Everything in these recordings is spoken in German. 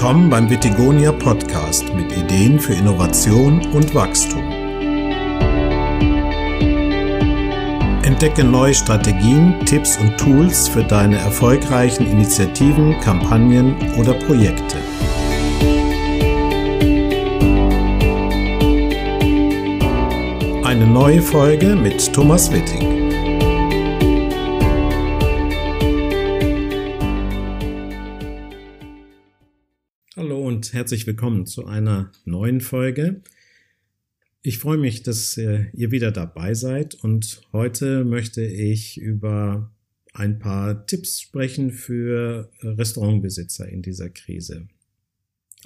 Willkommen beim Vitigonia Podcast mit Ideen für Innovation und Wachstum. Entdecke neue Strategien, Tipps und Tools für deine erfolgreichen Initiativen, Kampagnen oder Projekte. Eine neue Folge mit Thomas Herzlich willkommen zu einer neuen Folge. Ich freue mich, dass äh, ihr wieder dabei seid und heute möchte ich über ein paar Tipps sprechen für Restaurantbesitzer in dieser Krise.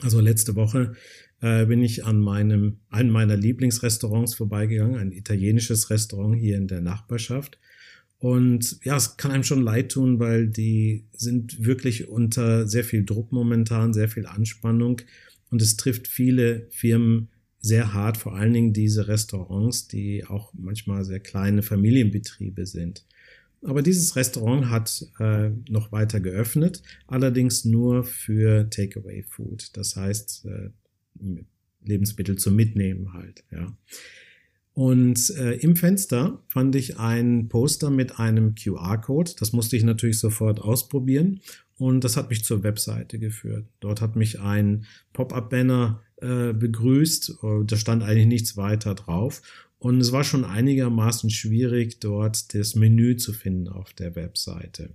Also letzte Woche äh, bin ich an meinem, einem meiner Lieblingsrestaurants vorbeigegangen, ein italienisches Restaurant hier in der Nachbarschaft. Und ja, es kann einem schon leid tun, weil die sind wirklich unter sehr viel Druck momentan, sehr viel Anspannung. Und es trifft viele Firmen sehr hart, vor allen Dingen diese Restaurants, die auch manchmal sehr kleine Familienbetriebe sind. Aber dieses Restaurant hat äh, noch weiter geöffnet, allerdings nur für Takeaway Food. Das heißt, äh, Lebensmittel zum Mitnehmen halt, ja. Und äh, im Fenster fand ich ein Poster mit einem QR-Code. Das musste ich natürlich sofort ausprobieren. Und das hat mich zur Webseite geführt. Dort hat mich ein Pop-up-Banner äh, begrüßt. Da stand eigentlich nichts weiter drauf. Und es war schon einigermaßen schwierig, dort das Menü zu finden auf der Webseite.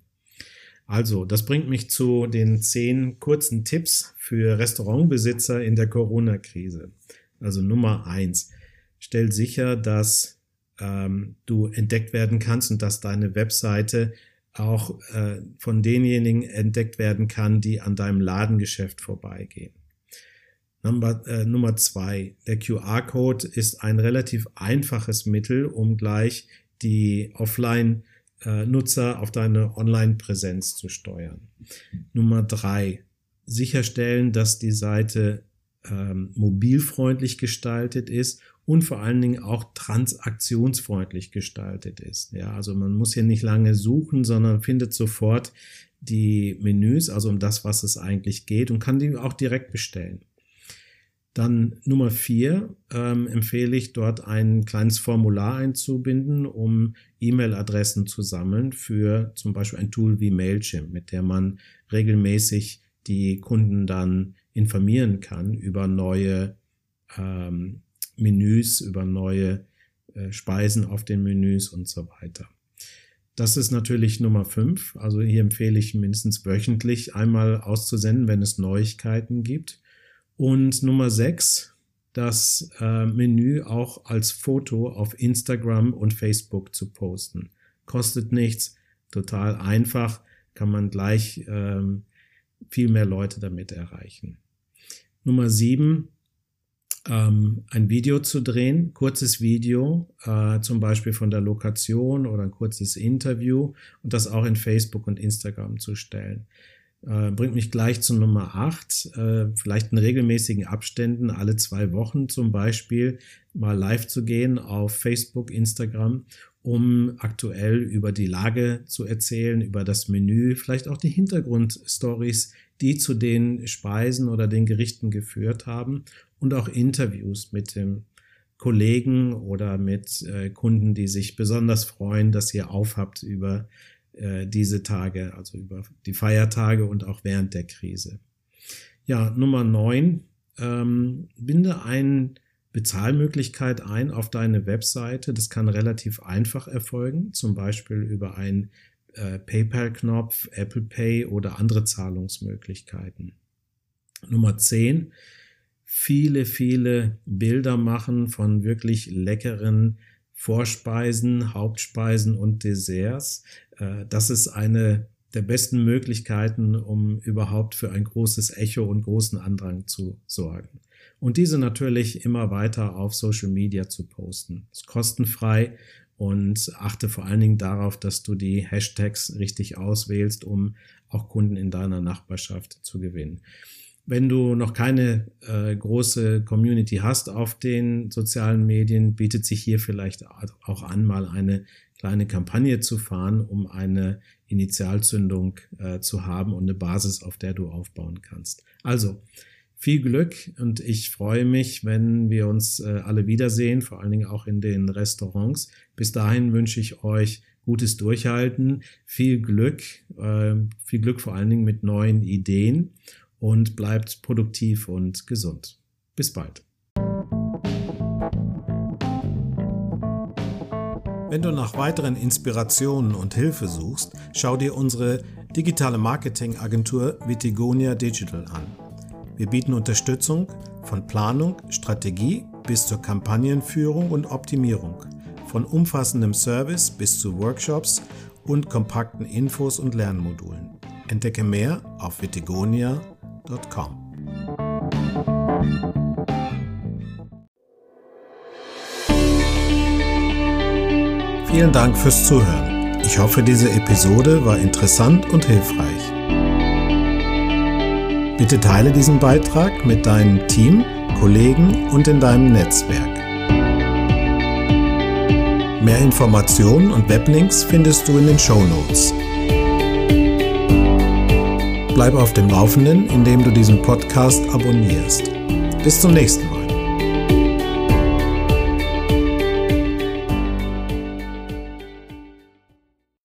Also, das bringt mich zu den zehn kurzen Tipps für Restaurantbesitzer in der Corona-Krise. Also Nummer eins stell sicher, dass ähm, du entdeckt werden kannst und dass deine Webseite auch äh, von denjenigen entdeckt werden kann, die an deinem Ladengeschäft vorbeigehen. Nummer, äh, Nummer zwei, der QR-Code ist ein relativ einfaches Mittel, um gleich die Offline-Nutzer äh, auf deine Online-Präsenz zu steuern. Nummer drei, sicherstellen, dass die Seite ähm, mobilfreundlich gestaltet ist und vor allen Dingen auch transaktionsfreundlich gestaltet ist. Ja, also man muss hier nicht lange suchen, sondern findet sofort die Menüs, also um das, was es eigentlich geht und kann die auch direkt bestellen. Dann Nummer vier ähm, empfehle ich dort ein kleines Formular einzubinden, um E-Mail-Adressen zu sammeln für zum Beispiel ein Tool wie Mailchimp, mit der man regelmäßig die Kunden dann informieren kann über neue ähm, Menüs, über neue äh, Speisen auf den Menüs und so weiter. Das ist natürlich Nummer fünf. Also hier empfehle ich mindestens wöchentlich einmal auszusenden, wenn es Neuigkeiten gibt. Und Nummer sechs, das äh, Menü auch als Foto auf Instagram und Facebook zu posten. Kostet nichts, total einfach, kann man gleich ähm, viel mehr Leute damit erreichen. Nummer sieben, ähm, ein Video zu drehen, kurzes Video, äh, zum Beispiel von der Lokation oder ein kurzes Interview und das auch in Facebook und Instagram zu stellen. Äh, bringt mich gleich zu Nummer 8, äh, vielleicht in regelmäßigen Abständen, alle zwei Wochen zum Beispiel, mal live zu gehen auf Facebook, Instagram, um aktuell über die Lage zu erzählen, über das Menü, vielleicht auch die Hintergrundstories, die zu den Speisen oder den Gerichten geführt haben und auch Interviews mit dem Kollegen oder mit äh, Kunden, die sich besonders freuen, dass ihr aufhabt über äh, diese Tage, also über die Feiertage und auch während der Krise. Ja, Nummer neun, ähm, binde eine Bezahlmöglichkeit ein auf deine Webseite. Das kann relativ einfach erfolgen, zum Beispiel über einen äh, PayPal-Knopf, Apple Pay oder andere Zahlungsmöglichkeiten. Nummer zehn, viele, viele Bilder machen von wirklich leckeren Vorspeisen, Hauptspeisen und Desserts. Äh, das ist eine der besten Möglichkeiten, um überhaupt für ein großes Echo und großen Andrang zu sorgen. Und diese natürlich immer weiter auf Social Media zu posten. Ist kostenfrei und achte vor allen Dingen darauf, dass du die Hashtags richtig auswählst, um auch Kunden in deiner Nachbarschaft zu gewinnen wenn du noch keine äh, große Community hast auf den sozialen Medien, bietet sich hier vielleicht auch an, mal eine kleine Kampagne zu fahren, um eine Initialzündung äh, zu haben und eine Basis, auf der du aufbauen kannst. Also, viel Glück und ich freue mich, wenn wir uns äh, alle wiedersehen, vor allen Dingen auch in den Restaurants. Bis dahin wünsche ich euch gutes Durchhalten, viel Glück, äh, viel Glück vor allen Dingen mit neuen Ideen und bleibt produktiv und gesund. Bis bald. Wenn du nach weiteren Inspirationen und Hilfe suchst, schau dir unsere digitale Marketingagentur Vitigonia Digital an. Wir bieten Unterstützung von Planung, Strategie bis zur Kampagnenführung und Optimierung, von umfassendem Service bis zu Workshops und kompakten Infos und Lernmodulen. Entdecke mehr auf vitigonia.com. Vielen Dank fürs Zuhören. Ich hoffe, diese Episode war interessant und hilfreich. Bitte teile diesen Beitrag mit deinem Team, Kollegen und in deinem Netzwerk. Mehr Informationen und Weblinks findest du in den Show Notes. Bleib auf dem Laufenden, indem du diesen Podcast abonnierst. Bis zum nächsten Mal.